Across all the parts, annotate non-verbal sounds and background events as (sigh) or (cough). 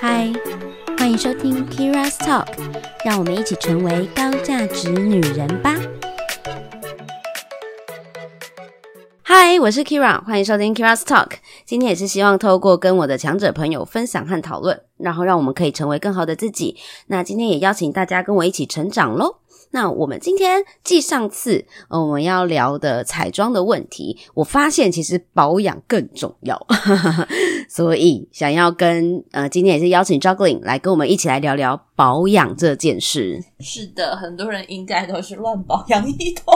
嗨，欢迎收听 Kira's Talk，让我们一起成为高价值女人吧。嗨，我是 Kira，欢迎收听 Kira's Talk。今天也是希望透过跟我的强者朋友分享和讨论，然后让我们可以成为更好的自己。那今天也邀请大家跟我一起成长喽。那我们今天继上次，呃，我们要聊的彩妆的问题，我发现其实保养更重要，(laughs) 所以想要跟呃，今天也是邀请 Juggling 来跟我们一起来聊聊保养这件事。是的，很多人应该都是乱保养一通，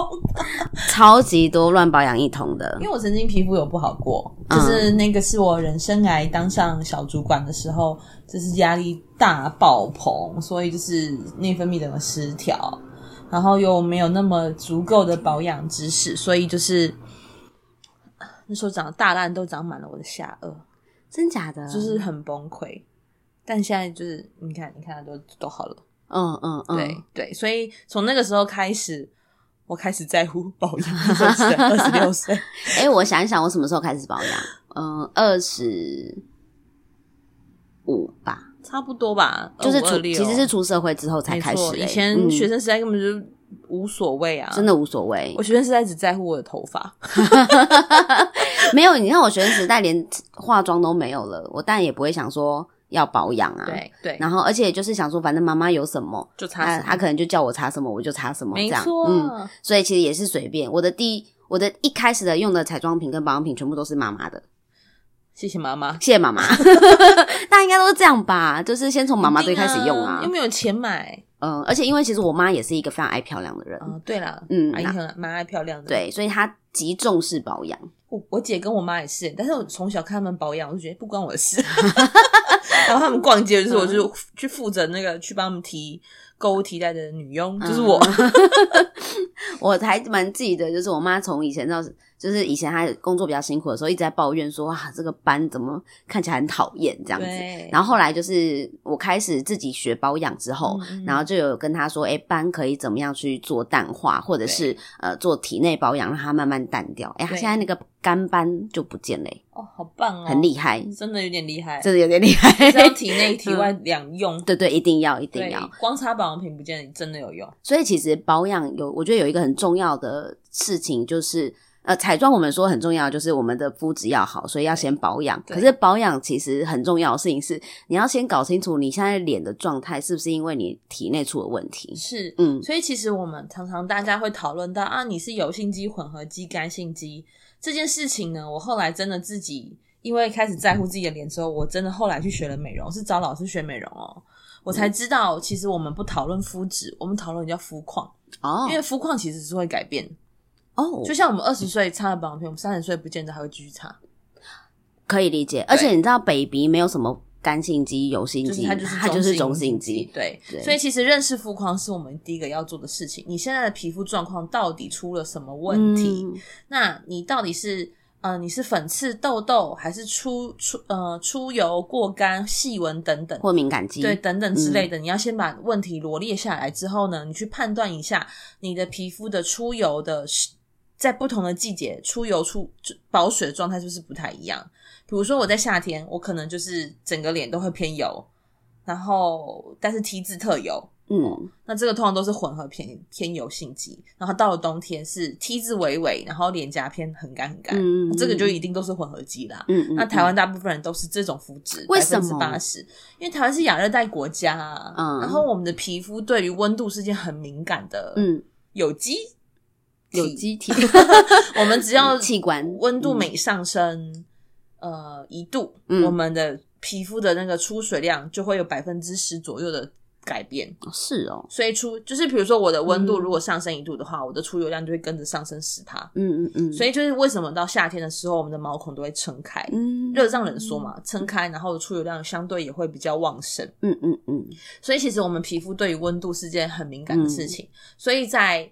超级多乱保养一通的。因为我曾经皮肤有不好过，就是那个是我人生来当上小主管的时候，就是压力大爆棚，所以就是内分泌整个失调。然后又没有那么足够的保养知识，所以就是那时候长大烂都长满了我的下颚，真假的，就是很崩溃。但现在就是你看，你看都都好了，嗯嗯嗯，对对。所以从那个时候开始，我开始在乎保养。(laughs) 二十六岁，哎，我想一想，我什么时候开始保养？嗯，二十五吧。差不多吧，就是出其实是出社会之后才开始。以前学生时代根本就无所谓啊，真的无所谓。我学生时代只在乎我的头发，(laughs) 没有。你看我学生时代连化妆都没有了，我当然也不会想说要保养啊。对对。然后，而且就是想说，反正妈妈有什么就擦什么，她可能就叫我擦什么，我就擦什么，这样。嗯，所以其实也是随便。我的第一，我的一开始的用的彩妆品跟保养品全部都是妈妈的。谢谢妈妈，谢谢妈妈，(laughs) 大家应该都是这样吧？就是先从妈妈最开始用啊，又没有钱买，嗯，而且因为其实我妈也是一个非常爱漂亮的人，嗯，对啦，嗯，蛮蛮爱漂亮的，对，所以她极重视保养。我我姐跟我妈也是，但是我从小看他们保养，我就觉得不关我的事。(laughs) 然后他们逛街，就是我就去负责那个去帮他们提购物提袋的女佣，就是我。(laughs) 我还蛮记得，就是我妈从以前到。就是以前他工作比较辛苦的时候，一直在抱怨说：“哇，这个斑怎么看起来很讨厌这样子。”然后后来就是我开始自己学保养之后，然后就有跟他说：“哎，斑可以怎么样去做淡化，或者是呃做体内保养，让它慢慢淡掉。”哎，他现在那个干斑就不见了。哦，好棒哦，很厉害，真的有点厉害，真的有点厉害。只要体内 (laughs) 体外两用，对对，一定要一定要。光擦保养品不见得真的有用。所以其实保养有，我觉得有一个很重要的事情就是。呃，彩妆我们说很重要，就是我们的肤质要好，所以要先保养。可是保养其实很重要的事情是，你要先搞清楚你现在脸的状态是不是因为你体内出了问题。是，嗯，所以其实我们常常大家会讨论到啊，你是油性肌、混合肌、干性肌这件事情呢。我后来真的自己因为开始在乎自己的脸之后，我真的后来去学了美容，是找老师学美容哦，我才知道其实我们不讨论肤质，我们讨论叫肤况哦，因为肤况其实是会改变。哦，oh, 就像我们二十岁擦了保养品，我们三十岁不见得还会继续擦，可以理解。而且你知道，baby 没有什么干性肌、油性肌，它就是它就是中性肌。对，对所以其实认识肤况是我们第一个要做的事情。你现在的皮肤状况到底出了什么问题？嗯、那你到底是呃你是粉刺、痘痘，还是出出呃出油、过干、细纹等等或敏感肌？对，等等之类的。嗯、你要先把问题罗列下来之后呢，你去判断一下你的皮肤的出油的。在不同的季节出油出保水的状态就是不太一样。比如说我在夏天，我可能就是整个脸都会偏油，然后但是 T 字特油，嗯，那这个通常都是混合偏偏油性肌。然后到了冬天是 T 字微微，然后脸颊偏很干很干，嗯，这个就一定都是混合肌啦。嗯，嗯，那台湾大部分人都是这种肤质，为什么？百分之八十，因为台湾是亚热带国家啊，嗯，然后我们的皮肤对于温度是件很敏感的，嗯，有机。有机体，(laughs) 我们只要器官温度每上升，嗯、呃一度，嗯、我们的皮肤的那个出水量就会有百分之十左右的改变。是哦，所以出就是比如说我的温度如果上升一度的话，嗯、我的出油量就会跟着上升十趴。嗯嗯嗯。所以就是为什么到夏天的时候，我们的毛孔都会撑开，嗯，热胀冷缩嘛，撑开，然后出油量相对也会比较旺盛。嗯嗯嗯。所以其实我们皮肤对于温度是件很敏感的事情，嗯、所以在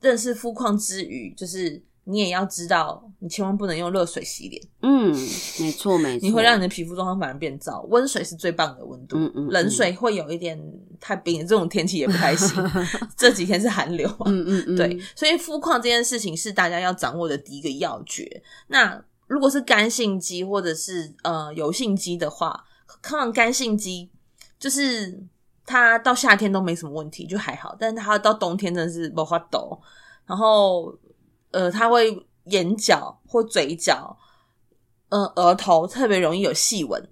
认识肤况之余，就是你也要知道，你千万不能用热水洗脸。嗯，没错没错，(laughs) 你会让你的皮肤状况反而变糟。温水是最棒的温度，嗯嗯，嗯冷水会有一点太冰，这种天气也不太行。(laughs) 这几天是寒流，嗯嗯嗯，对，所以肤况这件事情是大家要掌握的第一个要诀。那如果是干性肌或者是呃油性肌的话，通常干性肌就是它到夏天都没什么问题，就还好，但是它到冬天真的是爆发抖，然后呃，它会眼角或嘴角，呃，额头特别容易有细纹，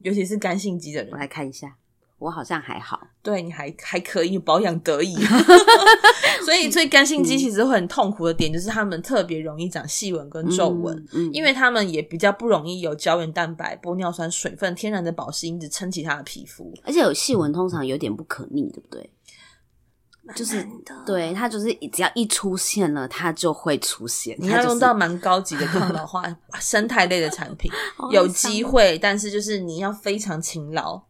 尤其是干性肌的人，我来看一下。我好像还好，(laughs) 对，你还还可以保养得宜，(laughs) (laughs) 所以最干性肌其实会很痛苦的点就是他们特别容易长细纹跟皱纹，嗯嗯、因为他们也比较不容易有胶原蛋白、玻尿酸、水分、天然的保湿因子撑起他的皮肤，而且有细纹通常有点不可逆，对不对？就是对，它就是只要一出现了，它就会出现。你要用到蛮高级的抗老化生态类的产品，有机会，但是就是你要非常勤劳。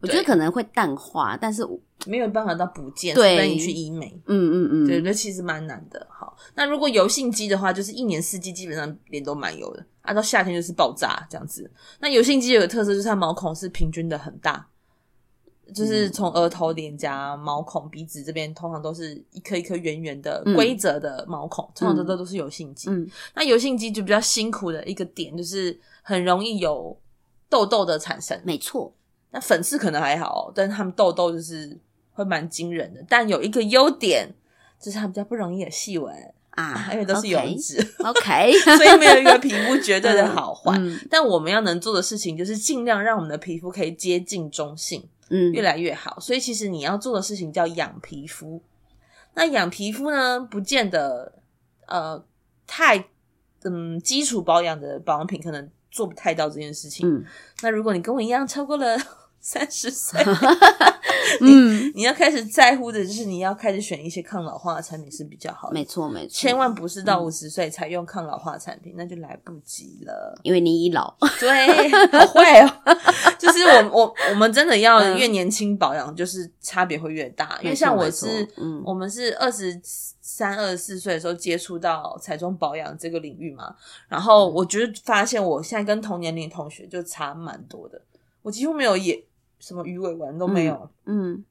我觉得可能会淡化，但是没有办法到不见，除非你去医美。嗯嗯嗯，对，那其实蛮难的。好，那如果油性肌的话，就是一年四季基本上脸都蛮油的，啊，照夏天就是爆炸这样子。那油性肌有个特色，就是它毛孔是平均的很大，就是从额头、脸颊、毛孔、鼻子这边，通常都是一颗一颗圆圆的规则的毛孔，通常都都是油性肌。嗯，那油性肌就比较辛苦的一个点，就是很容易有痘痘的产生。没错。那粉刺可能还好，但是他们痘痘就是会蛮惊人的。但有一个优点，就是它比较不容易有细纹啊，因为都是油脂。(laughs) OK，, okay 所以没有一个皮肤绝对的好坏。嗯、但我们要能做的事情，就是尽量让我们的皮肤可以接近中性，嗯，越来越好。所以其实你要做的事情叫养皮肤。那养皮肤呢，不见得呃太嗯基础保养的保养品可能做不太到这件事情。嗯，那如果你跟我一样超过了。三十岁，(laughs) (laughs) 嗯，你要开始在乎的就是你要开始选一些抗老化的产品是比较好的，没错没错，千万不是到五十岁才用抗老化产品，嗯、那就来不及了，因为你已老。(laughs) 对，好坏哦，就是我我我们真的要越年轻保养，就是差别会越大。嗯、因为像我是，嗯，我们是二十三、二十四岁的时候接触到彩妆保养这个领域嘛，然后我觉得发现我现在跟同年龄同学就差蛮多的，我几乎没有也。什么鱼尾纹都没有，嗯，嗯，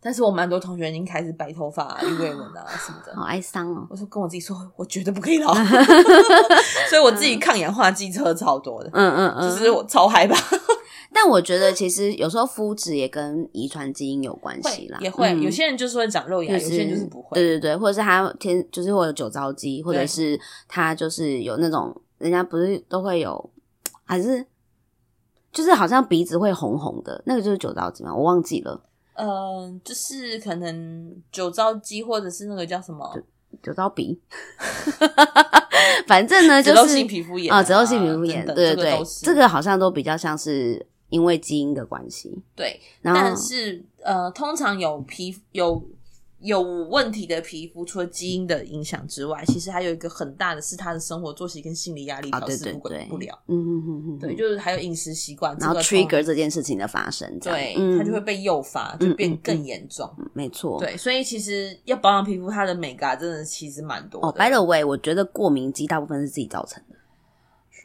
但是我蛮多同学已经开始白头发、啊、鱼尾纹啊什么的，好哀伤哦。我说跟我自己说，我绝对不可以老，(laughs) 所以我自己抗氧化剂车超多的，嗯嗯嗯，就是我超害怕。(laughs) 但我觉得其实有时候肤质也跟遗传基因有关系啦，也会、嗯、有些人就是会长肉芽，就是、有些人就是不会，对对对，或者是他天就是会有酒糟肌，或者是他就是有那种人家不是都会有还是。就是好像鼻子会红红的，那个就是酒糟肌吗？我忘记了。嗯、呃，就是可能酒糟肌，或者是那个叫什么酒糟鼻。(laughs) 反正呢，就是脂漏性皮肤炎啊，脂漏性皮肤炎，对对对，这个好像都比较像是因为基因的关系。对，然后但是呃，通常有皮有。有问题的皮肤，除了基因的影响之外，其实还有一个很大的是他的生活作息跟心理压力调适不管不了。嗯嗯嗯嗯，对，就是还有饮食习惯，然后 trigger 这件事情的发生，对，它就会被诱发，就变更严重。没错，对，所以其实要保养皮肤，它的美感真的其实蛮多。哦，by the way，我觉得过敏肌大部分是自己造成的，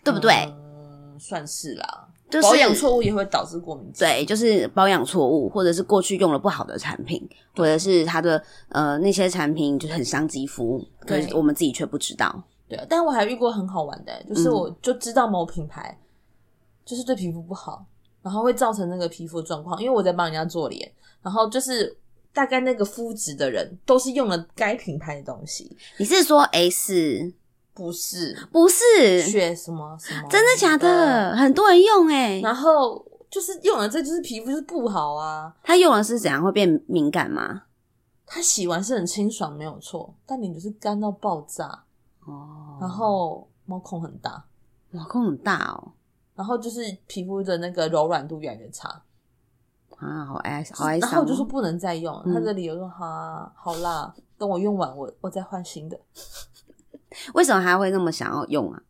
对不对？嗯，算是啦。就是、保养错误也会导致过敏。对，就是保养错误，或者是过去用了不好的产品，或者是它的呃那些产品就是很伤肌肤，可是我们自己却不知道。对，但我还遇过很好玩的，就是我就知道某品牌就是对皮肤不好，然后会造成那个皮肤状况，因为我在帮人家做脸，然后就是大概那个肤质的人都是用了该品牌的东西。你是说 S？不是，不是血什么什么？真的假的？很多人用哎、欸，然后就是用了，这就是皮肤就是不好啊。他用了是怎样会变敏感吗？他洗完是很清爽，没有错，但你就是干到爆炸哦。然后毛孔很大，毛孔很大哦。然后就是皮肤的那个柔软度越来越差啊，好哀好哀伤。然后我就说不能再用，嗯、他的理由说哈好啦，等我用完我我再换新的。为什么他会那么想要用啊？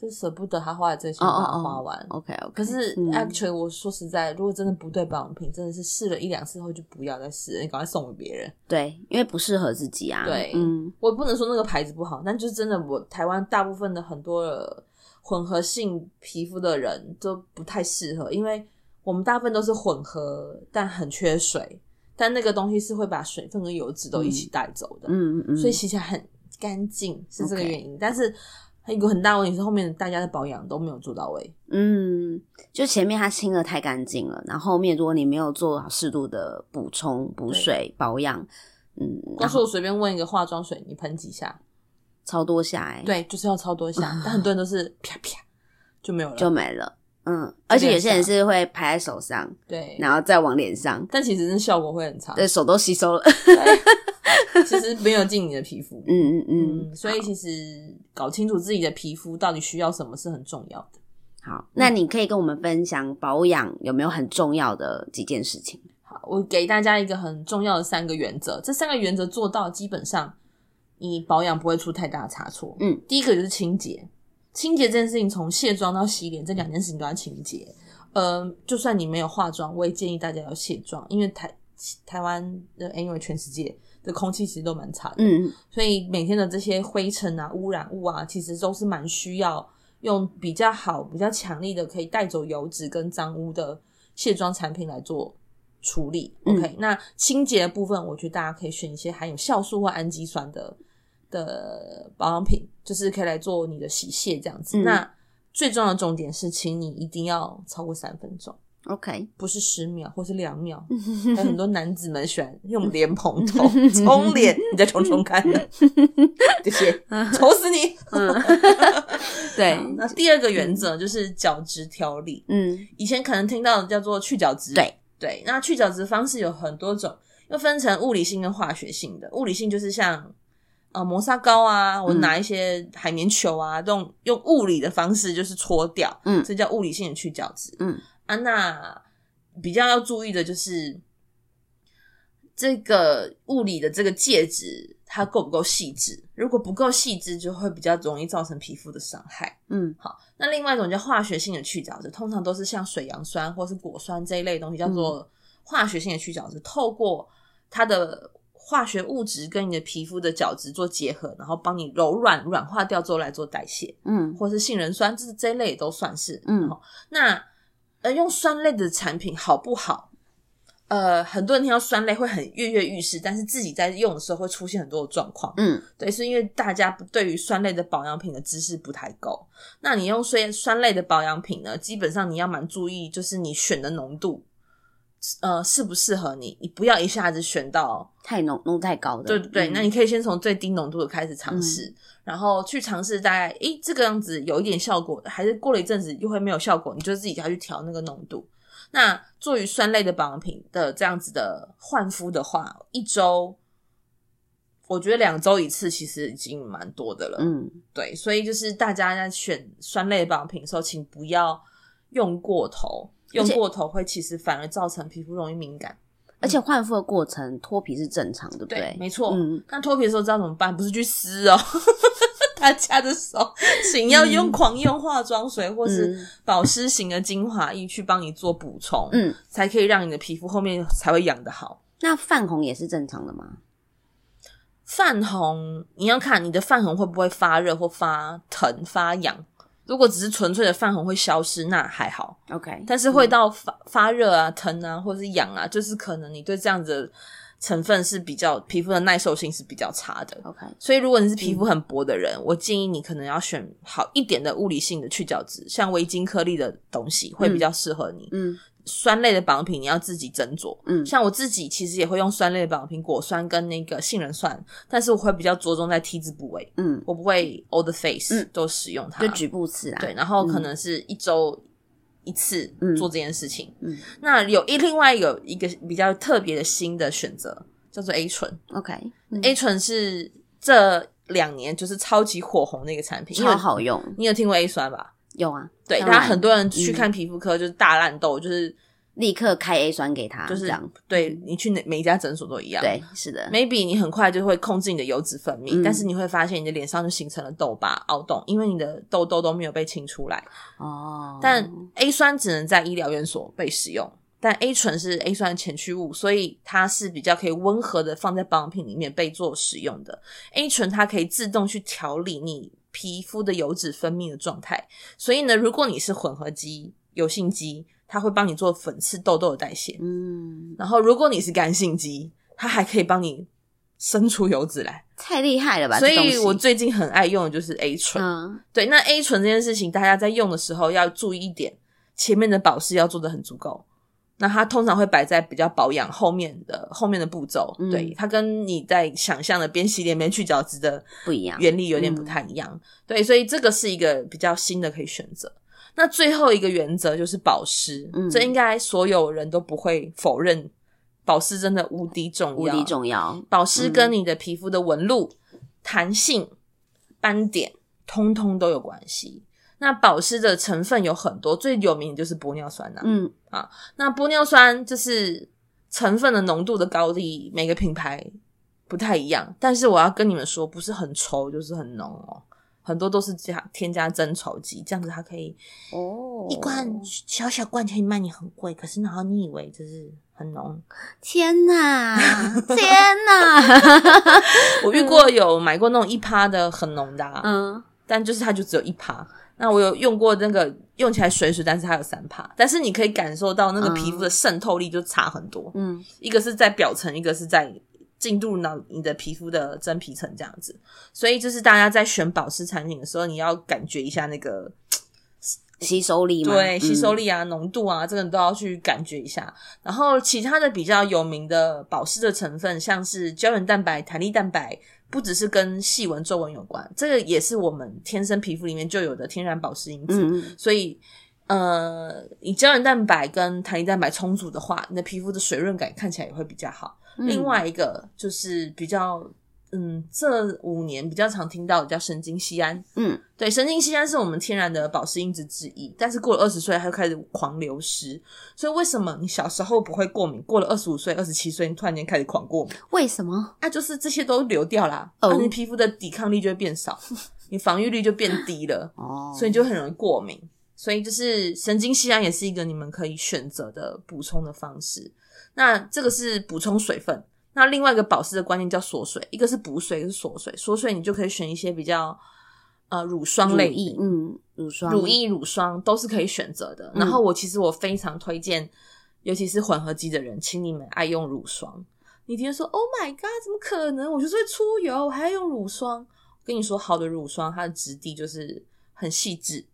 就舍不得他花的这些钱把它花完。Oh, oh, oh. OK OK。可是 actually，我说实在，如果真的不对保养品，真的是试了一两次后就不要再试了，你赶快送给别人。对，因为不适合自己啊。对，嗯，我不能说那个牌子不好，但就是真的，我台湾大部分的很多的混合性皮肤的人都不太适合，因为我们大部分都是混合，但很缺水，但那个东西是会把水分跟油脂都一起带走的。嗯嗯嗯，所以洗起来很。干净是这个原因.但是它有个很大问题是后面大家的保养都没有做到位。嗯，就前面它清的太干净了，然后后面如果你没有做好适度的补充、补水、保养，嗯，告诉我随便问一个化妆水，你喷几下？超多下哎、欸，对，就是要超多下，(laughs) 但很多人都是啪啪就没有了，就没了。嗯，而且有些人是会拍在手上，对，然后再往脸上，但其实是效果会很差，对，手都吸收了，其实没有进你的皮肤。嗯嗯嗯，所以其实搞清楚自己的皮肤到底需要什么是很重要的。好，那你可以跟我们分享保养有没有很重要的几件事情？好，我给大家一个很重要的三个原则，这三个原则做到，基本上你保养不会出太大的差错。嗯，第一个就是清洁。清洁这件事情，从卸妆到洗脸这两件事情都要清洁。呃，就算你没有化妆，我也建议大家要卸妆，因为台台湾的，因为全世界的空气其实都蛮差的，嗯，所以每天的这些灰尘啊、污染物啊，其实都是蛮需要用比较好、比较强力的可以带走油脂跟脏污的卸妆产品来做处理。OK，嗯，那清洁的部分，我觉得大家可以选一些含有酵素或氨基酸的。的保养品就是可以来做你的洗卸这样子。嗯、那最重要的重点是，请你一定要超过三分钟，OK，不是十秒或是两秒。(laughs) 还有很多男子们喜欢用莲蓬头 (laughs) 冲脸，你再冲冲看，(laughs) 这些丑死你。对，那第二个原则就是角质调理。嗯，以前可能听到的叫做去角质，对对。那去角质方式有很多种，又分成物理性跟化学性的。物理性就是像。呃，磨砂膏啊，我拿一些海绵球啊，这种、嗯、用物理的方式就是搓掉，嗯，这叫物理性的去角质，嗯啊，那比较要注意的就是这个物理的这个介质它够不够细致，如果不够细致，就会比较容易造成皮肤的伤害，嗯，好，那另外一种叫化学性的去角质，通常都是像水杨酸或是果酸这一类的东西，叫做化学性的去角质，透过它的。化学物质跟你的皮肤的角质做结合，然后帮你柔软软化掉之后来做代谢，嗯，或是杏仁酸，这这一类也都算是，嗯。那呃，用酸类的产品好不好？呃，很多人听到酸类会很跃跃欲试，但是自己在用的时候会出现很多的状况，嗯，对，是因为大家对于酸类的保养品的知识不太够。那你用酸酸类的保养品呢，基本上你要蛮注意，就是你选的浓度。呃，适不适合你？你不要一下子选到太浓度太高的。对对对，嗯、那你可以先从最低浓度的开始尝试，嗯、然后去尝试大概，诶，这个样子有一点效果，还是过了一阵子又会没有效果，你就自己要去调那个浓度。那做于酸类的保养品的这样子的焕肤的话，一周，我觉得两周一次其实已经蛮多的了。嗯，对，所以就是大家在选酸类的保养品的时候，请不要用过头。用过头会其实反而造成皮肤容易敏感，而且换肤的过程脱皮是正常的，对不对？对，没错。嗯，那脱皮的时候知道怎么办？不是去撕哦，(laughs) 大家的手，请要用狂用化妆水或是保湿型的精华液去帮你做补充，嗯，才可以让你的皮肤后面才会养得好。那泛红也是正常的吗？泛红你要看你的泛红会不会发热或发疼发痒。如果只是纯粹的泛红会消失，那还好，OK。但是会到发、嗯、发热啊、疼啊，或者是痒啊，就是可能你对这样子的成分是比较皮肤的耐受性是比较差的，OK。所以如果你是皮肤很薄的人，嗯、我建议你可能要选好一点的物理性的去角质，像微晶颗粒的东西会比较适合你，嗯。嗯酸类的保养品你要自己斟酌，嗯，像我自己其实也会用酸类的保养品，果酸跟那个杏仁酸，但是我会比较着重在 T 字部位，嗯，我不会 all the face 都使用它，就局部次啊，对，然后可能是一周一次做这件事情，嗯，那有一另外有一个比较特别的新的选择叫做 A 醇，OK，A 醇是这两年就是超级火红的一个产品，超好用，你有听过 A 酸吧？有啊，对，他很多人去看皮肤科就是大烂痘，就是立刻开 A 酸给他，就是这样。对，你去哪每一家诊所都一样，对，是的。Maybe 你很快就会控制你的油脂分泌，但是你会发现你的脸上就形成了痘疤、凹洞，因为你的痘痘都没有被清出来。哦，但 A 酸只能在医疗院所被使用，但 A 醇是 A 酸的前驱物，所以它是比较可以温和的放在保养品里面被做使用的。A 醇它可以自动去调理你。皮肤的油脂分泌的状态，所以呢，如果你是混合肌、油性肌，它会帮你做粉刺、痘痘的代谢。嗯，然后如果你是干性肌，它还可以帮你生出油脂来，太厉害了吧！所以我最近很爱用的就是 A 醇。嗯，对，那 A 醇这件事情，大家在用的时候要注意一点，前面的保湿要做的很足够。那它通常会摆在比较保养后面的后面的步骤，嗯、对，它跟你在想象的边洗脸边去角质的不一样，原理有点不太一样。嗯、对，所以这个是一个比较新的可以选择。那最后一个原则就是保湿，嗯、这应该所有人都不会否认，保湿真的无敌重要，无敌重要。保湿跟你的皮肤的纹路、嗯、弹性、斑点，通通都有关系。那保湿的成分有很多，最有名的就是玻尿酸呐、啊。嗯啊，那玻尿酸就是成分的浓度的高低，每个品牌不太一样。但是我要跟你们说，不是很稠就是很浓哦，很多都是加添加增稠剂，这样子它可以哦，一罐小小罐可以卖你很贵，可是然后你以为就是很浓？天哪，(laughs) 天哪！(laughs) 我遇过有买过那种一趴的很浓的、啊，嗯，但就是它就只有一趴。那我有用过那个用起来水水，但是它有三帕，但是你可以感受到那个皮肤的渗透力就差很多。嗯，一个是在表层，一个是在进入脑你的皮肤的真皮层这样子。所以就是大家在选保湿产品的时候，你要感觉一下那个吸收力嘛，对，吸收力啊、浓、嗯、度啊，这个你都要去感觉一下。然后其他的比较有名的保湿的成分，像是胶原蛋白、弹力蛋白。不只是跟细纹皱纹有关，这个也是我们天生皮肤里面就有的天然保湿因子。嗯、所以，呃，你胶原蛋白跟弹力蛋白充足的话，你的皮肤的水润感看起来也会比较好。嗯、另外一个就是比较。嗯，这五年比较常听到的叫神经酰胺。嗯，对，神经酰胺是我们天然的保湿因子之一，但是过了二十岁，它就开始狂流失。所以为什么你小时候不会过敏，过了二十五岁、二十七岁，你突然间开始狂过敏？为什么？啊，就是这些都流掉啦，哦、啊，你皮肤的抵抗力就会变少，(laughs) 你防御力就变低了，哦，所以就很容易过敏。所以就是神经酰胺也是一个你们可以选择的补充的方式。那这个是补充水分。那另外一个保湿的观念叫锁水，一个是补水，一个是锁水。锁水你就可以选一些比较呃乳霜类，嗯，乳霜、乳液、乳霜都是可以选择的。嗯、然后我其实我非常推荐，尤其是混合肌的人，请你们爱用乳霜。你听说，Oh my God，怎么可能？我就是会出油，我还要用乳霜？我跟你说，好的乳霜，它的质地就是很细致。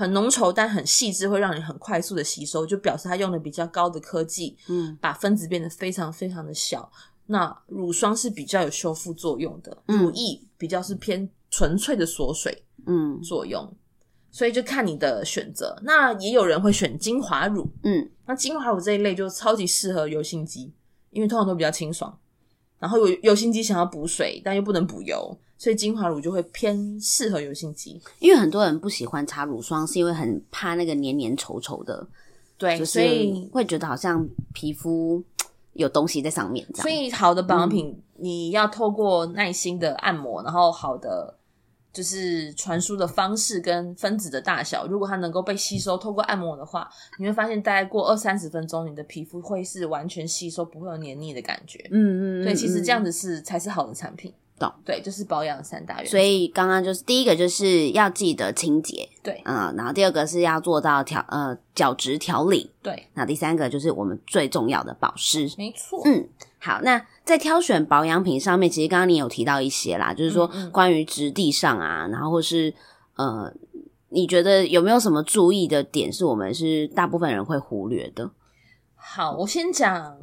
很浓稠，但很细致，会让你很快速的吸收，就表示它用的比较高的科技，嗯，把分子变得非常非常的小。那乳霜是比较有修复作用的，嗯、乳液比较是偏纯粹的锁水，嗯，作用。嗯、所以就看你的选择。那也有人会选精华乳，嗯，那精华乳这一类就超级适合油性肌，因为通常都比较清爽。然后有油性肌想要补水，但又不能补油。所以精华乳就会偏适合油性肌，因为很多人不喜欢擦乳霜，是因为很怕那个黏黏稠稠的，对，所以会觉得好像皮肤有东西在上面这样。所以好的保养品，嗯、你要透过耐心的按摩，然后好的就是传输的方式跟分子的大小，如果它能够被吸收，透过按摩的话，你会发现大概过二三十分钟，你的皮肤会是完全吸收，不会有黏腻的感觉。嗯嗯，对，其实这样子是才是好的产品。懂对，就是保养三大原则。所以刚刚就是第一个就是要记得清洁，对，嗯，然后第二个是要做到调呃角质调理，对，那第三个就是我们最重要的保湿，没错。嗯，好，那在挑选保养品上面，其实刚刚你有提到一些啦，就是说关于质地上啊，然后或是呃，你觉得有没有什么注意的点是我们是大部分人会忽略的？好，我先讲。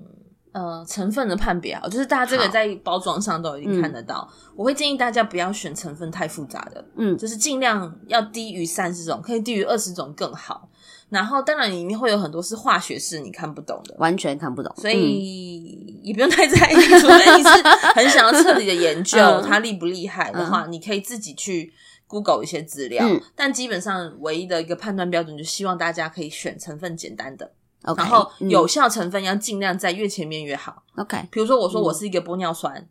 呃，成分的判别啊，就是大家这个在包装上都已经看得到。嗯、我会建议大家不要选成分太复杂的，嗯，就是尽量要低于三十种，可以低于二十种更好。然后，当然里面会有很多是化学式，你看不懂的，完全看不懂，所以也不用太在意。嗯、除非你是很想要彻底的研究它厉不厉害的话，嗯、你可以自己去 Google 一些资料。嗯、但基本上，唯一的一个判断标准，就希望大家可以选成分简单的。Okay, 然后有效成分要尽量在越前面越好。OK，比如说我说我是一个玻尿酸，嗯、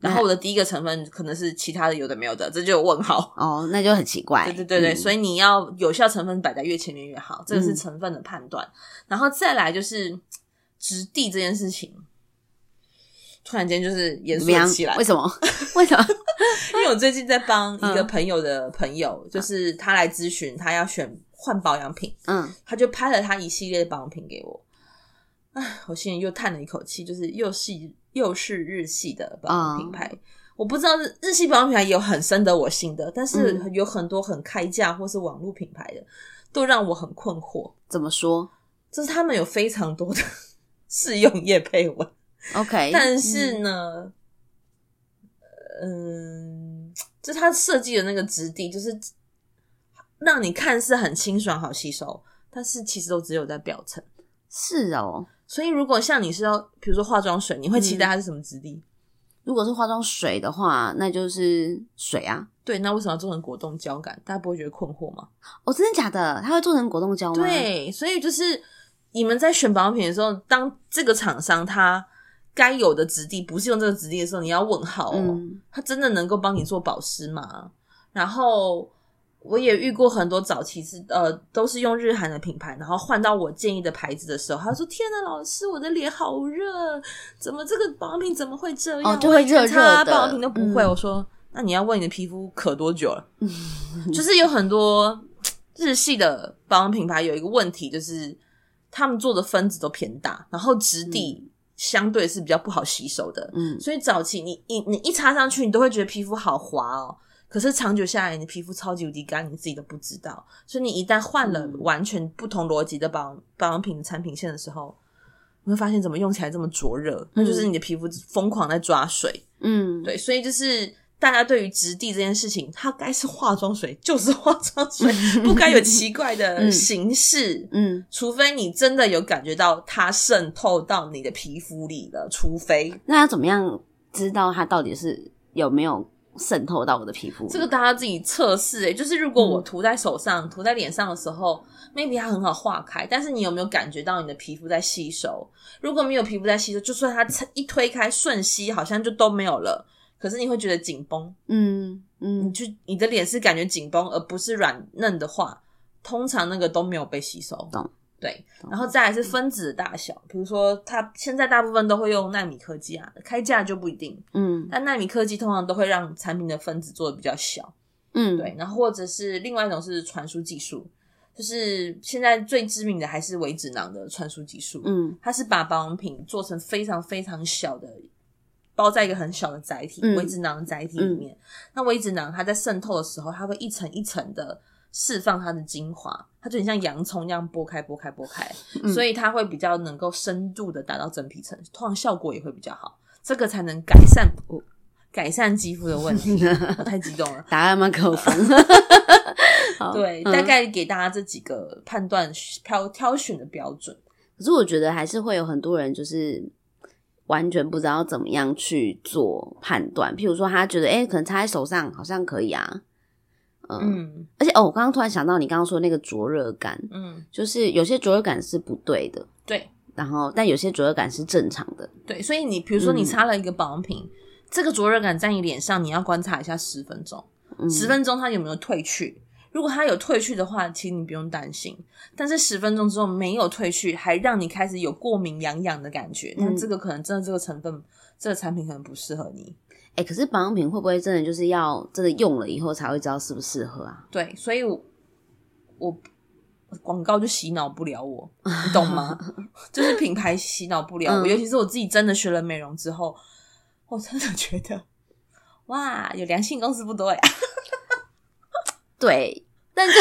然后我的第一个成分可能是其他的有的没有的，这就有问号哦，那就很奇怪。对对对对，嗯、所以你要有效成分摆在越前面越好，这个是成分的判断。嗯、然后再来就是质地这件事情，突然间就是严肃起来。为什么？为什么？(laughs) 因为我最近在帮一个朋友的朋友，嗯、就是他来咨询，他要选。换保养品，嗯，他就拍了他一系列的保养品给我，唉，我心里又叹了一口气，就是又是又是日系的保养品牌。嗯、我不知道日日系保养品牌也有很深得我心的，但是有很多很开价或是网络品牌的，都让我很困惑。怎么说？就是他们有非常多的 (laughs) 试用液配文，OK，但是呢，嗯，就是他设计的那个质地，就是让你看似很清爽、好吸收，但是其实都只有在表层。是哦，所以如果像你是要，比如说化妆水，你会期待它是什么质地？嗯，如果是化妆水的话，那就是水啊。对，那为什么要做成果冻胶感？大家不会觉得困惑吗？哦，真的假的？它会做成果冻胶吗？对，所以就是。你们在选保养品的时候，当这个厂商它该有的质地不是用这个质地的时候，你要问号哦，嗯、它真的能够帮你做保湿吗？然后我也遇过很多早期是呃都是用日韩的品牌，然后换到我建议的牌子的时候，他说：“天哪，老师，我的脸好热，怎么这个保养品怎么会这样？哦、就会热热的，保养品都不会。嗯”我说：“那你要问你的皮肤渴多久了？” (laughs) 就是有很多日系的保养品牌有一个问题，就是。他们做的分子都偏大，然后质地相对是比较不好吸收的。嗯，所以早期你你你一擦上去，你都会觉得皮肤好滑哦。可是长久下来，你的皮肤超级无敌干，你自己都不知道。所以你一旦换了完全不同逻辑的保养保养品的产品线的时候，你会发现怎么用起来这么灼热？那就是你的皮肤疯狂在抓水。嗯，对，所以就是。大家对于质地这件事情，它该是化妆水就是化妆水，(laughs) 不该有奇怪的形式。嗯，嗯，除非你真的有感觉到它渗透到你的皮肤里了，除非。那要怎么样知道它到底是有没有渗透到我的皮肤？这个大家自己测试。诶，就是如果我涂在手上、嗯、涂在脸上的时候，maybe 它很好化开，但是你有没有感觉到你的皮肤在吸收？如果没有皮肤在吸收，就算它一推开瞬吸，好像就都没有了。可是你会觉得紧绷，嗯嗯，你就你的脸是感觉紧绷，而不是软嫩的话，通常那个都没有被吸收。懂对，然后再来是分子的大小，比如说它现在大部分都会用纳米科技啊，开价就不一定，嗯，但纳米科技通常都会让产品的分子做的比较小，嗯，对，然后或者是另外一种是传输技术，就是现在最知名的还是微脂囊的传输技术，嗯，它是把保养品做成非常非常小的。包在一个很小的载体，微脂囊的载体里面。嗯、那微脂囊它在渗透的时候，它会一层一层的释放它的精华，它就很像洋葱一样剥开、剥开、剥开，嗯、所以它会比较能够深度的达到真皮层，通常效果也会比较好。这个才能改善改善肌肤的问题。(laughs) 我太激动了，答案吗？(laughs) 口风。对，嗯、大概给大家这几个判断挑挑选的标准。可是我觉得还是会有很多人就是。完全不知道怎么样去做判断，譬如说他觉得，哎、欸、可能擦在手上好像可以啊，嗯，嗯。而且哦，我刚刚突然想到你刚刚说的那个灼热感，嗯，就是有些灼热感是不对的，对，然后但有些灼热感是正常的，对，所以你比如说你擦了一个保养品，嗯、这个灼热感在你脸上，你要观察一下十分钟，十、嗯、分钟它有没有褪去。如果它有褪去的话，其实你不用担心。但是十分钟之后没有褪去，还让你开始有过敏、痒痒的感觉，那、嗯、这个可能真的这个成分、这个产品可能不适合你。可是保养品会不会真的就是要真的用了以后才会知道适不适合啊？对，所以我，我广告就洗脑不了我，你懂吗？(laughs) 就是品牌洗脑不了我，嗯、尤其是我自己真的学了美容之后，我真的觉得，哇，有良性公司不多呀。(laughs) 对，但是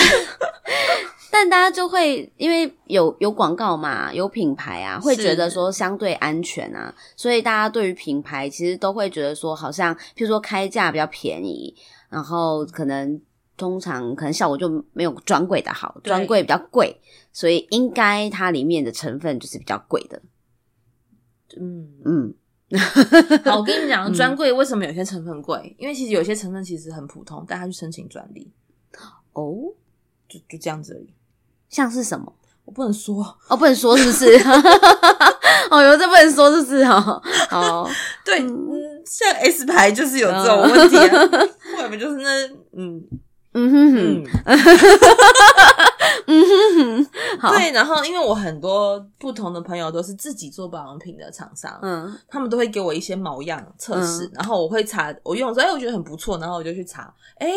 但大家就会因为有有广告嘛，有品牌啊，会觉得说相对安全啊，所以大家对于品牌其实都会觉得说，好像譬如说开价比较便宜，然后可能通常可能效果就没有专柜的好，专柜比较贵，所以应该它里面的成分就是比较贵的。嗯嗯，好，我跟你讲，(laughs) 专柜为什么有些成分贵？嗯、因为其实有些成分其实很普通，但它去申请专利。哦，就就这样子而已。像是什么？我不能说哦，不能说是不是？(laughs) 哦哟，这不能说是不是？哦，哦，(laughs) 对，嗯，像 S 牌就是有这种问题啊。外面就是那，嗯 (laughs) 嗯哼哼，嗯哼哼，对。然后，因为我很多不同的朋友都是自己做保养品的厂商，嗯，他们都会给我一些毛样测试，然后我会查，我用哎，我觉得很不错，然后我就去查，哎。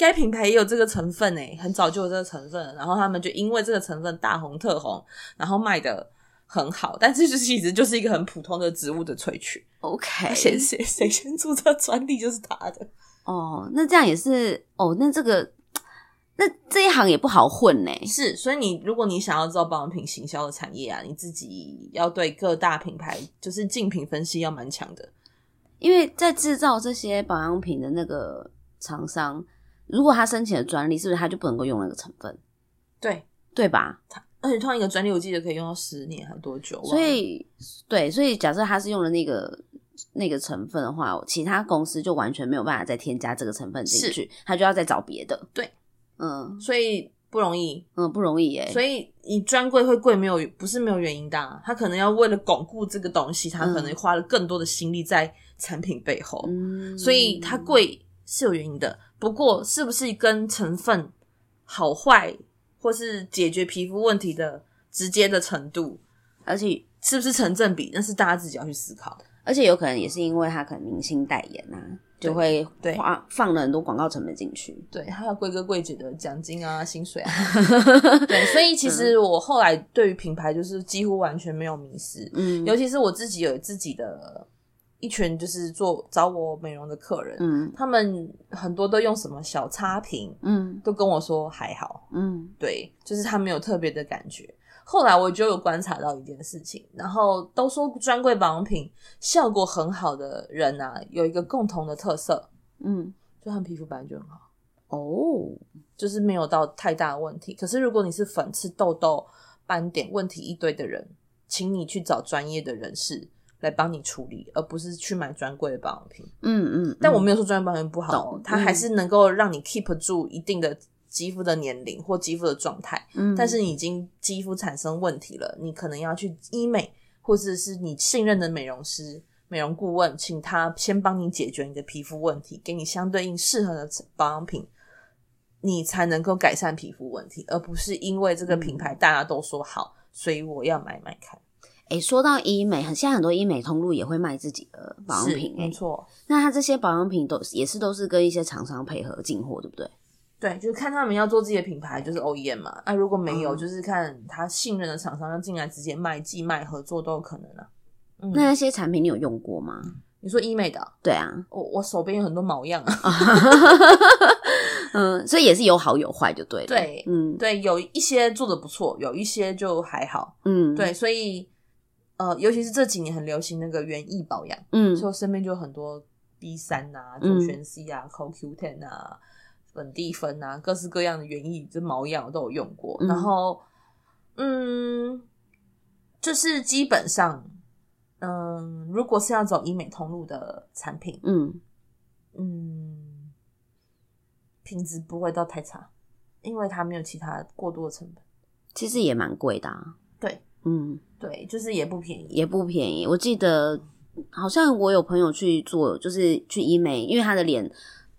该品牌也有这个成分诶，很早就有这个成分，然后他们就因为这个成分大红特红，然后卖的很好，但是就是其实就是一个很普通的植物的萃取。OK，谁谁谁先注册专利就是他的。哦，那这样也是哦，那这个那这一行也不好混呢。是，所以你如果你想要做保养品行销的产业啊，你自己要对各大品牌就是竞品分析要蛮强的，因为在制造这些保养品的那个厂商，如果他申请了专利，是不是他就不能够用那个成分？对，对吧？而且创一个专利，我记得可以用到十年，还多久？所以，对，所以假设他是用了那个那个成分的话，其他公司就完全没有办法再添加这个成分进去，他就要再找别的。对，嗯，所以不容易，嗯，不容易耶。所以你专柜会贵，没有不是没有原因的啊，他可能要为了巩固这个东西，他可能花了更多的心力在产品背后，嗯，所以它贵是有原因的。不过，是不是跟成分好坏？或是解决皮肤问题的直接的程度，而且是不是成正比，那是大家自己要去思考。而且有可能也是因为他可能明星代言啊，就会花放了很多广告成本进去。对，还有贵哥贵姐的奖金啊、薪水啊。(laughs) 对，所以其实我后来对于品牌就是几乎完全没有迷失。嗯，尤其是我自己有自己的。一群就是做找我美容的客人，嗯，他们很多都用什么小差评，嗯，都跟我说还好，嗯，对，就是他没有特别的感觉。后来我就有观察到一件事情，然后都说专柜保养品效果很好的人啊，有一个共同的特色，嗯，就他们皮肤本来就很好，哦，就是没有到太大的问题。可是如果你是粉刺、痘痘、斑点问题一堆的人，请你去找专业的人士。来帮你处理，而不是去买专柜的保养品。嗯嗯，但我没有说专柜保养品不好，嗯、它还是能够让你 keep 住一定的肌肤的年龄或肌肤的状态。嗯，但是你已经肌肤产生问题了，你可能要去医美，或者是你信任的美容师、美容顾问，请他先帮你解决你的皮肤问题，给你相对应适合的保养品，你才能够改善皮肤问题，而不是因为这个品牌大家都说好，嗯、所以我要买买看。哎、欸，说到医美，很现在很多医美通路也会卖自己的保养品、欸，没错。那它这些保养品都也是都是跟一些厂商配合进货，对不对？对，就是看他们要做自己的品牌，就是 OEM 嘛。那、啊、如果没有，嗯、就是看他信任的厂商要进来直接卖、寄卖、合作都有可能啊。嗯、那那些产品你有用过吗？你说医美的？对啊，我我手边有很多毛样啊。(laughs) 嗯，所以也是有好有坏，就对了。对，嗯，对，有一些做的不错，有一些就还好。嗯，对，所以。呃，尤其是这几年很流行那个园艺保养，嗯，所以我身边就有很多 B 三啊、左旋 C 啊、CoQ Ten 啊、本地粉啊，各式各样的园艺这毛样我都有用过。嗯、然后，嗯，就是基本上，嗯，如果是要走医美通路的产品，嗯嗯，品质不会到太差，因为它没有其他过多的成本，其实也蛮贵的啊。对，嗯。对，就是也不便宜，也不便宜。我记得好像我有朋友去做，就是去医美，因为他的脸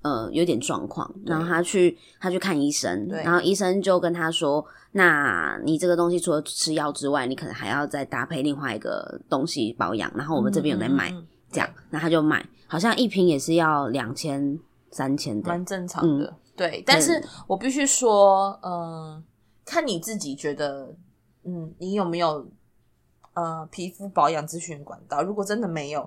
呃有点状况，然后他去他去看医生，然后医生就跟他说：“那你这个东西除了吃药之外，你可能还要再搭配另外一个东西保养。”然后我们这边有在卖，嗯、这样，那他就买，好像一瓶也是要两千三千的，蛮正常的。嗯、对，但是我必须说，嗯、呃，看你自己觉得，嗯，你有没有？呃，皮肤保养咨询管道，如果真的没有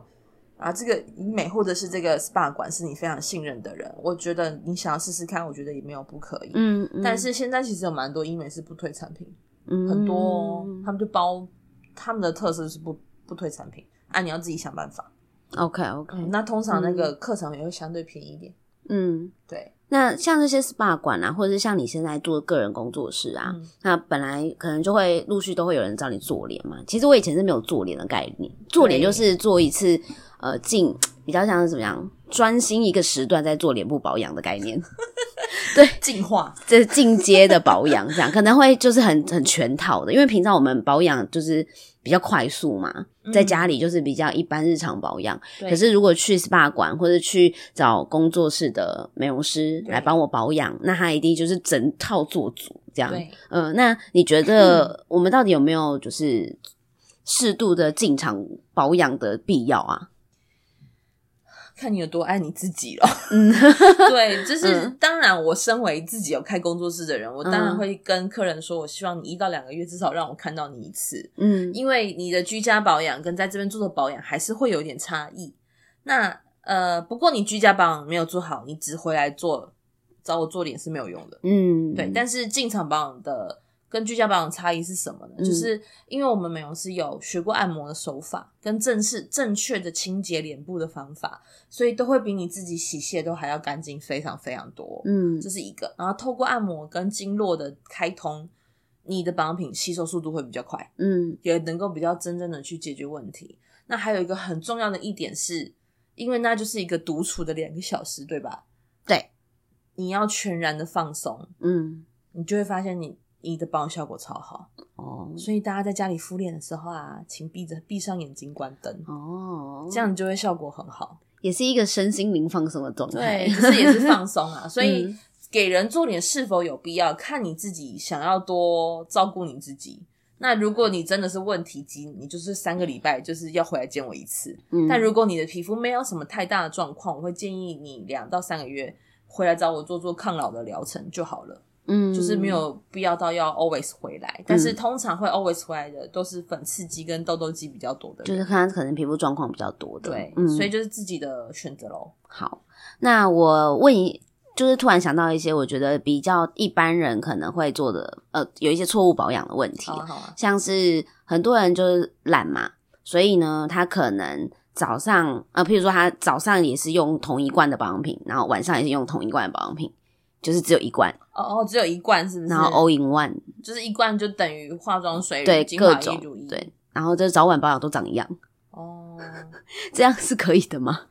啊，这个医美或者是这个 SPA 馆是你非常信任的人，我觉得你想要试试看，我觉得也没有不可以。嗯，嗯，但是现在其实有蛮多医美是不推产品，嗯，很多他们就包他们的特色是不不推产品，啊，你要自己想办法。OK OK，嗯，那通常那个课程也会相对便宜一点。嗯，对。那像这些 SPA 馆啊，或者是像你现在做的个人工作室啊，嗯、那本来可能就会陆续都会有人找你做脸嘛。其实我以前是没有做脸的概念，做脸就是做一次呃进比较像是怎么样，专心一个时段在做脸部保养的概念。(laughs) 对，进化这是进阶的保养，这样可能会就是很很全套的，因为平常我们保养就是。比较快速嘛，在家里就是比较一般日常保养。嗯、可是如果去 SPA 馆或者去找工作室的美容师来帮我保养，那他一定就是整套做足这样。对嗯，那你觉得 (laughs) 我们到底有没有就是适度的进场保养的必要啊？看你有多爱你自己了。(laughs) 嗯，(laughs) 对，就是、嗯、当然，我身为自己有开工作室的人，我当然会跟客人说，我希望你一到两个月至少让我看到你一次。嗯，因为你的居家保养跟在这边做的保养还是会有一点差异。那呃，不过你居家保养没有做好，你只回来做找我做脸是没有用的。嗯，对。但是进场保养的。跟居家保养差异是什么呢？嗯、就是因为我们美容师有学过按摩的手法，跟正式正确的清洁脸部的方法，所以都会比你自己洗卸都还要干净，非常非常多。嗯，这是一个。然后透过按摩跟经络的开通，你的保养品吸收速度会比较快。嗯，也能够比较真正的去解决问题。那还有一个很重要的一点是，因为那就是一个独处的两个小时，对吧？对，你要全然的放松。嗯，你就会发现你。你的保养效果超好哦，oh. 所以大家在家里敷脸的时候啊，请闭着闭上眼睛关灯哦，oh. 这样你就会效果很好，也是一个身心灵放松的状态，对，就是也是放松啊。(laughs) 所以给人做脸是否有必要，看你自己想要多照顾你自己。那如果你真的是问题肌，你就是三个礼拜就是要回来见我一次。嗯，但如果你的皮肤没有什么太大的状况，我会建议你两到三个月回来找我做做抗老的疗程就好了。嗯，就是没有必要到要 always 回来，嗯、但是通常会 always 回来的都是粉刺肌跟痘痘肌比较多的，就是看他可能皮肤状况比较多的，对，嗯、所以就是自己的选择喽。好，那我问一，就是突然想到一些我觉得比较一般人可能会做的，呃，有一些错误保养的问题，好啊好啊，像是很多人就是懒嘛，所以呢，他可能早上，呃，譬如说他早上也是用同一罐的保养品，然后晚上也是用同一罐的保养品。就是只有一罐哦哦，只有一罐是不是？然后 all in one，就是一罐就等于化妆水、对各种对，然后这早晚保养都长一样哦，(laughs) 这样是可以的吗？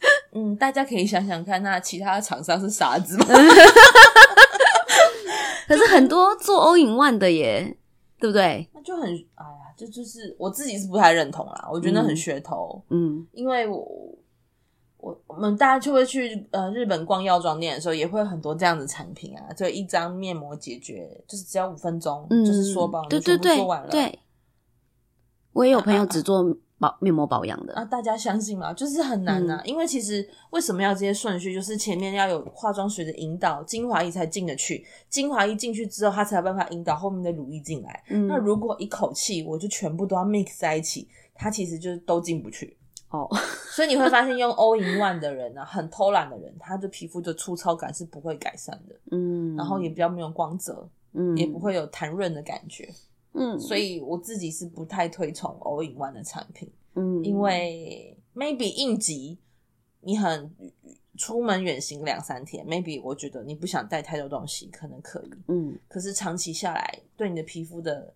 (laughs) 嗯，大家可以想想看，那其他的厂商是傻子吗？(laughs) 可是很多做 all in one 的耶，对不对？那就很哎呀，这就，就是我自己是不太认同啦，我觉得那很噱头，嗯，因为我。我我们大家就会去呃日本逛药妆店的时候，也会有很多这样的产品啊，就一张面膜解决，就是只要五分钟，嗯、就是说保养就全部做完了。对，我也有朋友只做保、啊、面膜保养的啊，大家相信吗？就是很难呐、啊，嗯、因为其实为什么要这些顺序？就是前面要有化妆水的引导，精华液才进得去，精华液进去之后，它才有办法引导后面的乳液进来。嗯、那如果一口气我就全部都要 mix 在一起，它其实就是都进不去。哦，(laughs) 所以你会发现用 all in one 的人呢、啊，很偷懒的人，他的皮肤的粗糙感是不会改善的，嗯，然后也比较没有光泽，嗯，也不会有弹润的感觉，嗯，所以我自己是不太推崇 all in one 的产品，嗯，因为 maybe 应急，你很出门远行两三天，maybe 我觉得你不想带太多东西，可能可以，嗯，可是长期下来，对你的皮肤的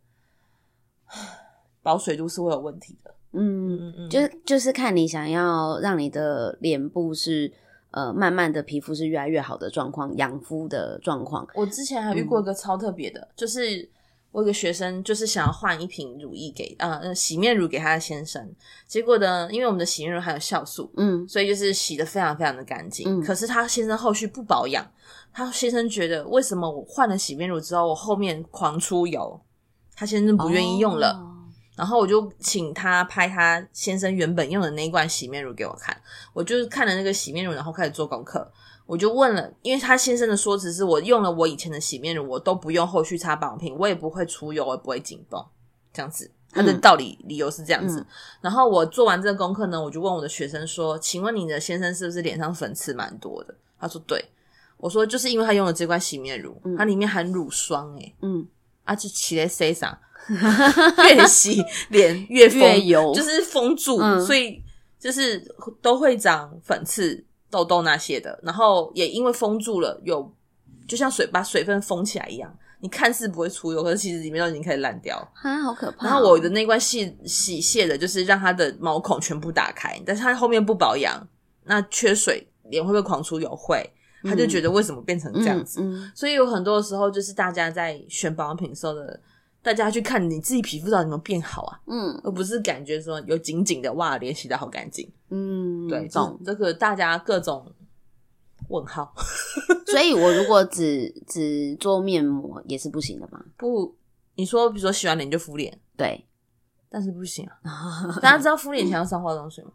(sighs) 保水度是会有问题的。嗯嗯嗯，就是就是看你想要让你的脸部是呃慢慢的皮肤是越来越好的状况，养肤的状况。我之前还遇过一个超特别的，嗯、就是我有个学生就是想要换一瓶乳液给呃洗面乳给他的先生，结果呢，因为我们的洗面乳还有酵素，嗯，所以就是洗的非常非常的干净。嗯、可是他先生后续不保养，他先生觉得为什么我换了洗面乳之后，我后面狂出油，他先生不愿意用了。哦然后我就请他拍他先生原本用的那一罐洗面乳给我看，我就看了那个洗面乳，然后开始做功课。我就问了，因为他先生的说辞是我用了我以前的洗面乳，我都不用后续擦保养品，我也不会出油，我也不会紧绷，这样子。他的道理、嗯、理由是这样子。嗯、然后我做完这个功课呢，我就问我的学生说：“请问你的先生是不是脸上粉刺蛮多的？”他说：“对。”我说：“就是因为他用了这罐洗面乳，嗯、它里面含乳霜、欸，诶嗯，啊，就起来塞上。(laughs) ”越洗脸 (laughs) 越封越油，就是封住，嗯、所以就是都会长粉刺、痘痘那些的。然后也因为封住了，有就像水把水分封起来一样，你看似不会出油，可是其实里面都已经开始烂掉啊，好可怕、哦！然后我的那罐洗洗卸的，就是让它的毛孔全部打开，但是它后面不保养，那缺水，脸会不会狂出油？会，他就觉得为什么变成这样子？所以有很多时候，就是大家在选保养品的时候的。大家去看你自己皮肤到底有没有变好啊？嗯，而不是感觉说有紧紧的哇，脸洗的好干净。嗯，对，懂这个大家各种问号。(laughs) 所以我如果只只做面膜也是不行的吗？不，你说比如说洗完脸就敷脸，对，但是不行啊。(laughs) 大家知道敷脸前要上化妆水吗？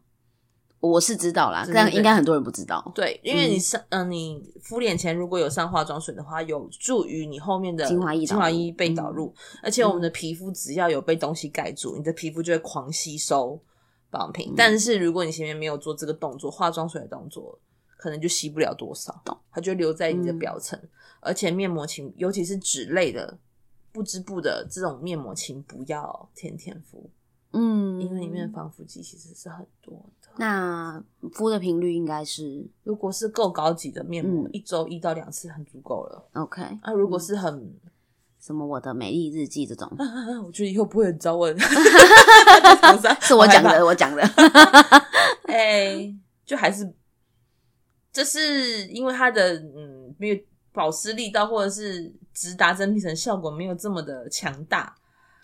我是知道啦，但应该很多人不知道。对，因为你上嗯、呃，你敷脸前如果有上化妆水的话，有助于你后面的精华液精华液被导入，嗯、而且我们的皮肤只要有被东西盖住，嗯、你的皮肤就会狂吸收保养品。嗯、但是如果你前面没有做这个动作，化妆水的动作，可能就吸不了多少，它就留在你的表层。嗯、而且面膜请，尤其是脂类的、不织布的这种面膜，请不要天天敷。嗯，因为里面的防腐剂其实是很多的。那敷的频率应该是，如果是够高级的面膜，嗯、一周一到两次很足够了。OK，那、啊、如果是很、嗯、什么我的美丽日记这种，(laughs) 我觉得以后不会很招问。是我讲的，我讲的。(laughs) 哎、欸，就还是，这是因为它的嗯没有保湿力道，或者是直达真皮层效果没有这么的强大。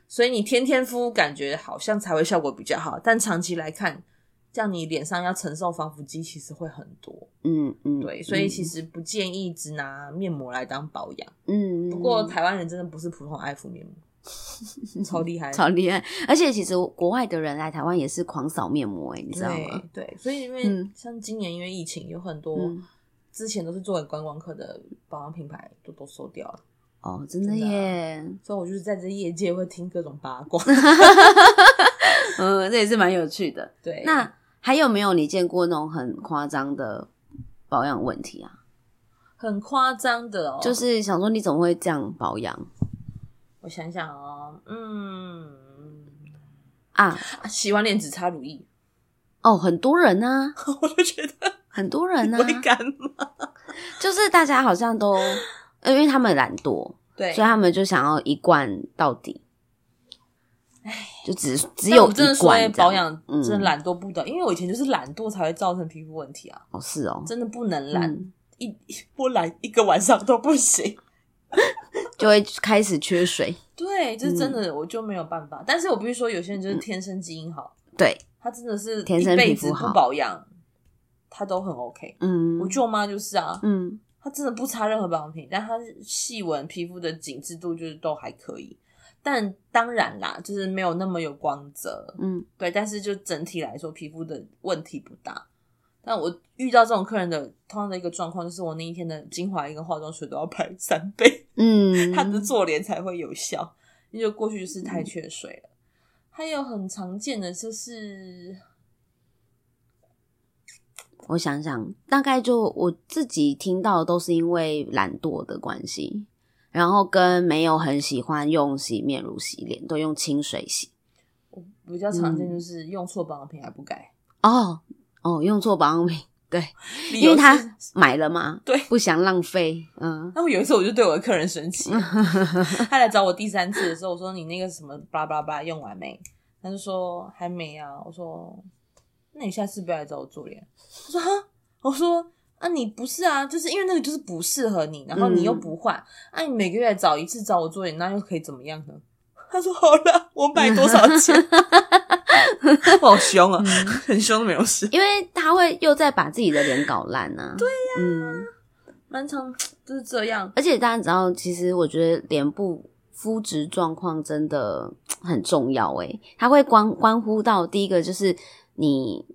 所以你天天敷，感觉好像才会效果比较好，但长期来看，这样你脸上要承受防腐剂其实会很多。嗯嗯，对，所以其实不建议只拿面膜来当保养。嗯，不过台湾人真的不是普通爱敷面膜，(laughs) 超厉害，超厉害。而且其实国外的人来台湾也是狂扫面膜，哎，你知道吗？对，所以因为像今年因为疫情，有很多之前都是作为观光客的保养品牌都都收掉了。哦，真的耶！的所以，我就是在这业界会听各种八卦。(laughs) 嗯，这也是蛮有趣的。对，那还有没有你见过那种很夸张的保养问题啊？很夸张的哦，就是想说你怎么会这样保养？我想想哦，嗯啊，洗完脸只擦乳液。哦，很多人啊，(laughs) 我就觉得很多人啊，会干吗？就是大家好像都。因为他们懒惰，对，所以他们就想要一罐到底。唉，就只只有一罐。真的说保养，真的懒惰不得。因为我以前就是懒惰才会造成皮肤问题啊。哦，是哦，真的不能懒，(laughs) 一不懒一个晚上都不行，(laughs) 就会开始缺水。(laughs) 对，就是真的，我就没有办法。但是我必须说，有些人就是天生基因好，对，他真的是天生皮肤好，不保养，他都很 OK。嗯，我舅妈就是啊，嗯。她真的不擦任何保养品，但她细纹皮肤的紧致度就是都还可以。但当然啦，就是没有那么有光泽，嗯，对。但是就整体来说，皮肤的问题不大。但我遇到这种客人的通常的一个状况，就是我那一天的精华液跟化妆水都要排 (laughs) 三倍，嗯，他的做脸才会有效。因为过去就是太缺水了。嗯、还有很常见的就是。我想想，大概就我自己听到的都是因为懒惰的关系，然后跟没有很喜欢用洗面乳洗脸，都用清水洗。我比较常见就是用错保养品还不改。哦哦，用错保养品，对，(laughs) 因为他买了嘛，对，不想浪费。嗯，那我有一次我就对我的客人生气，(laughs) 他来找我第三次的时候，我说你那个什么巴拉巴拉用完没？他就说还没啊。我说。那你下次不要来找我做脸。我说哈，我说啊，你不是啊，就是因为那个就是不适合你，然后你又不换，嗯、啊，你每个月找一次找我做脸，那又可以怎么样呢？他说好了，我买多少钱？(laughs) 好凶啊，嗯、(laughs) 很凶都没有事，因为他会又再把自己的脸搞烂啊。对呀、啊，嗯，蛮常就是这样。而且大家知道，其实我觉得脸部肤质状况真的很重要诶，它会关关乎到第一个就是。你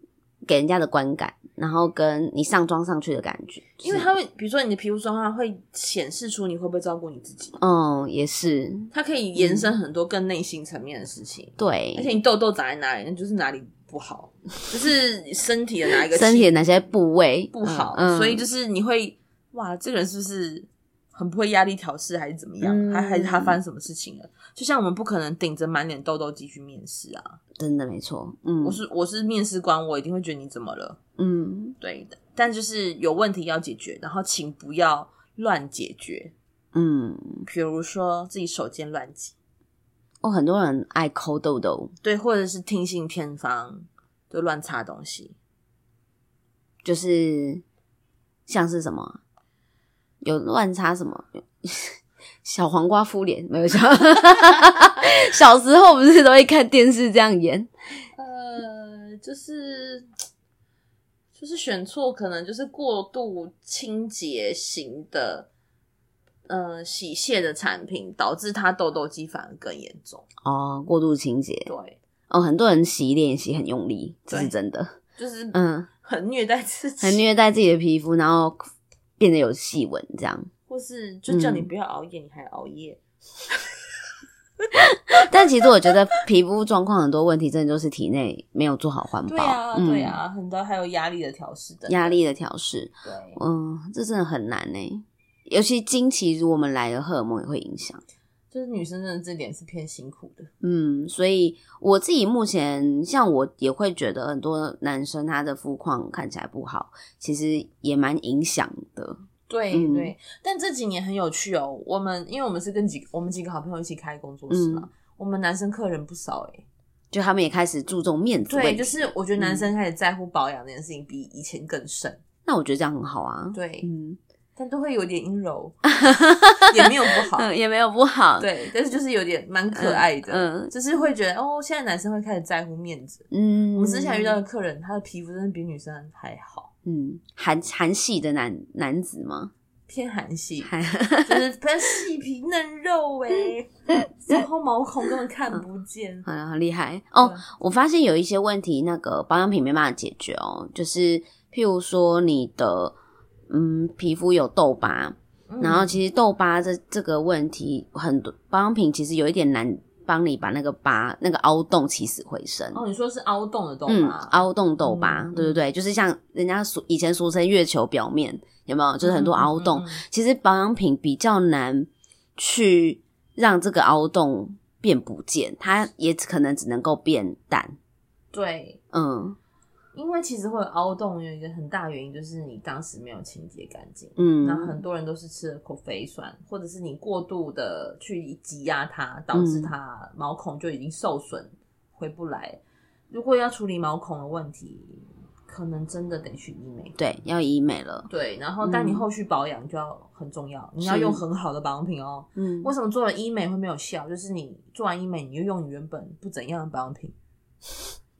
给人家的观感，然后跟你上妆上去的感觉，因为它会，比如说你的皮肤状况会显示出你会不会照顾你自己。嗯，也是，它可以延伸很多更内心层面的事情。嗯、对，而且你痘痘长在哪里，那就是哪里不好，就是身体的哪一个 (laughs) 身体的哪些部位不好，嗯、所以就是你会哇，这个人是不是很不会压力调试，还是怎么样？嗯、还还是他发生什么事情了？就像我们不可能顶着满脸痘痘继续面试啊。真的没错，嗯，我是我是面试官，我一定会觉得你怎么了，嗯，对的，但就是有问题要解决，然后请不要乱解决，嗯，比如说自己手贱乱挤，哦，很多人爱抠痘痘，对，或者是听信偏方就乱擦东西，就是像是什么？有乱擦什么。小黄瓜敷脸没有小，(laughs) 小时候不是都会看电视这样演？呃，就是就是选错，可能就是过度清洁型的，呃，洗卸的产品，导致它痘痘肌反而更严重。哦，过度清洁，对，哦，很多人洗脸洗很用力，这是真的。就是嗯，很虐待自己，很虐待自己的皮肤，然后变得有细纹这样。或是就叫你不要熬夜，嗯、你还熬夜。(laughs) 但其实我觉得皮肤状况很多问题，真的就是体内没有做好环保。对啊，对啊，嗯、很多还有压力的调试的。压力的调试，对，嗯，这真的很难呢。尤其经期如果我们来的荷尔蒙也会影响。就是女生真的这点是偏辛苦的。嗯，所以我自己目前像我也会觉得很多男生他的肤况看起来不好，其实也蛮影响的。对、嗯、对，但这几年很有趣哦。我们因为我们是跟几我们几个好朋友一起开工作室嘛，嗯、我们男生客人不少诶，就他们也开始注重面子。对，就是我觉得男生开始在乎保养这件事情比以前更深。嗯、那我觉得这样很好啊。对，嗯，但都会有点阴柔，(laughs) 也没有不好、嗯，也没有不好。对，但是就是有点蛮可爱的，嗯，嗯就是会觉得哦，现在男生会开始在乎面子。嗯，我们之前遇到的客人，他的皮肤真的比女生还好。嗯，韩韩系的男男子吗？偏韩系，就是比较细皮嫩肉诶，(laughs) 然后毛孔根本看不见，好、嗯、很厉害哦。我发现有一些问题，那个保养品没办法解决哦，就是譬如说你的嗯皮肤有痘疤，嗯、然后其实痘疤这这个问题，很多保养品其实有一点难。帮你把那个疤、那个凹洞起死回生。哦，你说是凹洞的洞吗？嗯，凹洞痘疤，嗯、对对对，就是像人家俗以前俗称月球表面，有没有？就是很多凹洞。嗯嗯嗯、其实保养品比较难去让这个凹洞变不见，它也可能只能够变淡。对，嗯。因为其实会有凹洞，有一个很大原因就是你当时没有清洁干净。嗯，那很多人都是吃了口肥酸，或者是你过度的去挤压它，导致它毛孔就已经受损，回不来。如果要处理毛孔的问题，可能真的得去医美。对，要医美了。对，然后但你后续保养就要很重要，嗯、你要用很好的保养品哦。嗯，为什么做了医美会没有效？就是你做完医美，你又用你原本不怎样的保养品。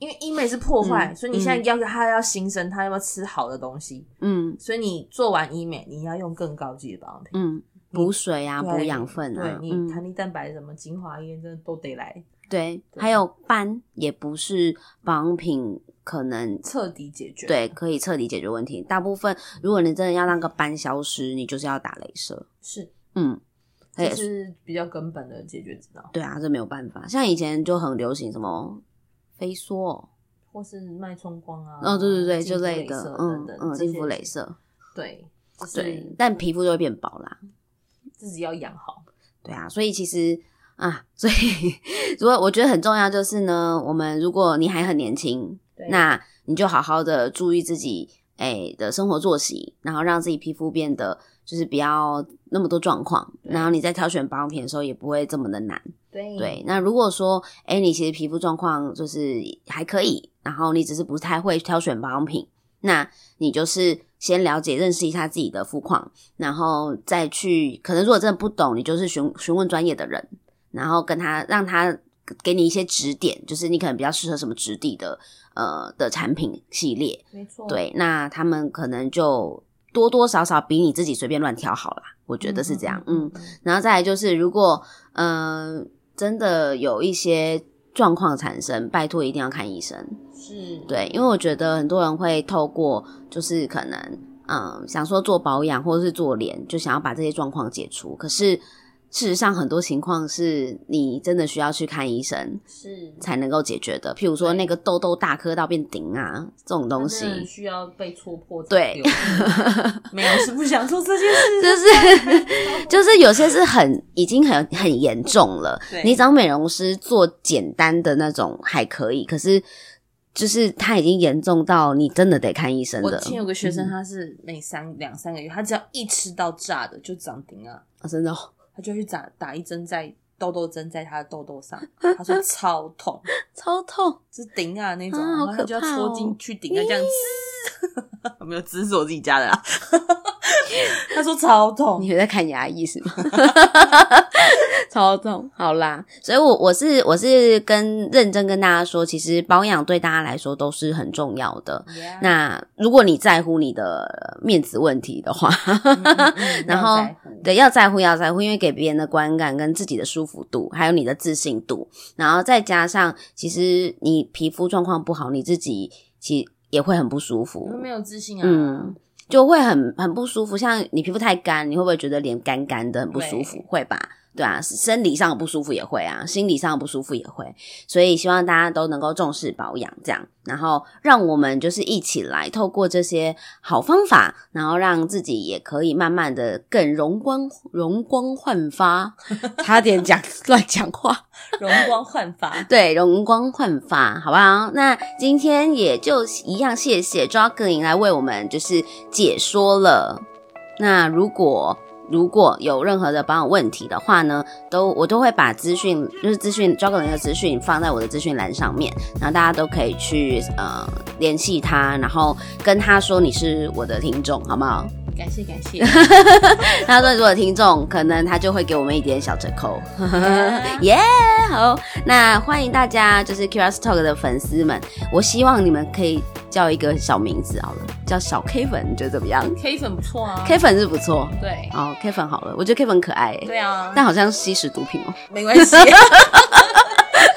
因为医美是破坏，嗯、所以你现在要他要新生，他要不要吃好的东西？嗯，所以你做完医美，你要用更高级的保养品，嗯，补水啊，补养分啊，对，你弹力蛋白什么精华液，这都得来。对，对还有斑也不是保养品可能彻底解决，对，可以彻底解决问题。大部分如果你真的要让个斑消失，你就是要打镭射。是，嗯，这是比较根本的解决之道。对啊，这没有办法。像以前就很流行什么。飞梭，或是脉冲光啊，哦，对对对，就那个，嗯嗯，金肤镭射，对，对，但皮肤就会变薄啦，自己要养好，对啊，所以其实啊，所以如果我觉得很重要就是呢，我们如果你还很年轻，那你就好好的注意自己诶的生活作息，然后让自己皮肤变得就是不要那么多状况，然后你在挑选保养品的时候也不会这么的难。对，对，那如果说，哎，你其实皮肤状况就是还可以，然后你只是不太会挑选保养品，那你就是先了解、认识一下自己的肤况，然后再去，可能如果真的不懂，你就是询询问专业的人，然后跟他让他给你一些指点，就是你可能比较适合什么质地的呃的产品系列，没错，对，那他们可能就多多少少比你自己随便乱挑好啦，我觉得是这样，嗯，然后再来就是如果嗯。呃真的有一些状况产生，拜托一定要看医生。是对，因为我觉得很多人会透过，就是可能，嗯，想说做保养或者是做脸，就想要把这些状况解除，可是。事实上，很多情况是你真的需要去看医生，是才能够解决的。譬如说，那个痘痘大颗到变顶啊，这种东西需要被戳破。对，(laughs) 没有是不想做这件事，就是就是有些是很已经很很严重了。你找美容师做简单的那种还可以，可是就是他已经严重到你真的得看医生的。我前有个学生，他是每三两三个月，他只要一吃到炸的就长顶啊，啊，真的。他就去打打一针在痘痘针在他的痘痘上，他说 (laughs) 超痛，超痛，是顶啊那种，然后他就要戳进去顶，啊这样子，(laughs) 没有，只是我自己家的啦。(laughs) 他说超痛，你有在看牙医是吗？(laughs) 超痛，好啦，所以我我是我是跟认真跟大家说，其实保养对大家来说都是很重要的。那如果你在乎你的面子问题的话，(laughs) 然后对要在乎要在乎，因为给别人的观感跟自己的舒服度，还有你的自信度，然后再加上其实你皮肤状况不好，你自己其实也会很不舒服，没有自信啊，嗯，就会很很不舒服。像你皮肤太干，你会不会觉得脸干干的很不舒服？会吧。对啊，生理上不舒服也会啊，心理上不舒服也会，所以希望大家都能够重视保养，这样，然后让我们就是一起来透过这些好方法，然后让自己也可以慢慢的更容光容光焕发，(laughs) 差点讲乱讲话，(laughs) 容光焕发，对，容光焕发，好不好？那今天也就一样，谢谢 Jocelyn 来为我们就是解说了。那如果如果有任何的保养问题的话呢，都我都会把资讯，就是资讯，Jogger 的资讯放在我的资讯栏上面，然后大家都可以去呃联系他，然后跟他说你是我的听众，好不好？感谢感谢。(laughs) 他说如果听众，可能他就会给我们一点小折扣。耶，yeah, 好，那欢迎大家，就是 Keira's Talk 的粉丝们，我希望你们可以。叫一个小名字好了，叫小 K 粉，你觉得怎么样？K 粉不错啊，K 粉是不错，对，哦，K 粉好了，我觉得 K 粉可爱，对啊，但好像吸食毒品哦，没关系，(laughs)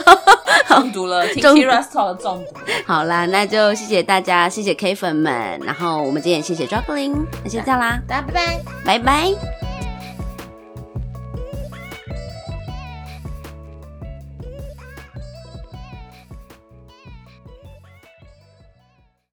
(laughs) 中毒了，听 Keira's Talk 中毒。好啦，那就谢谢大家，谢谢 K 粉们，然后我们今天也谢谢 J O G L I N G 那先这样啦，大家拜拜，拜拜。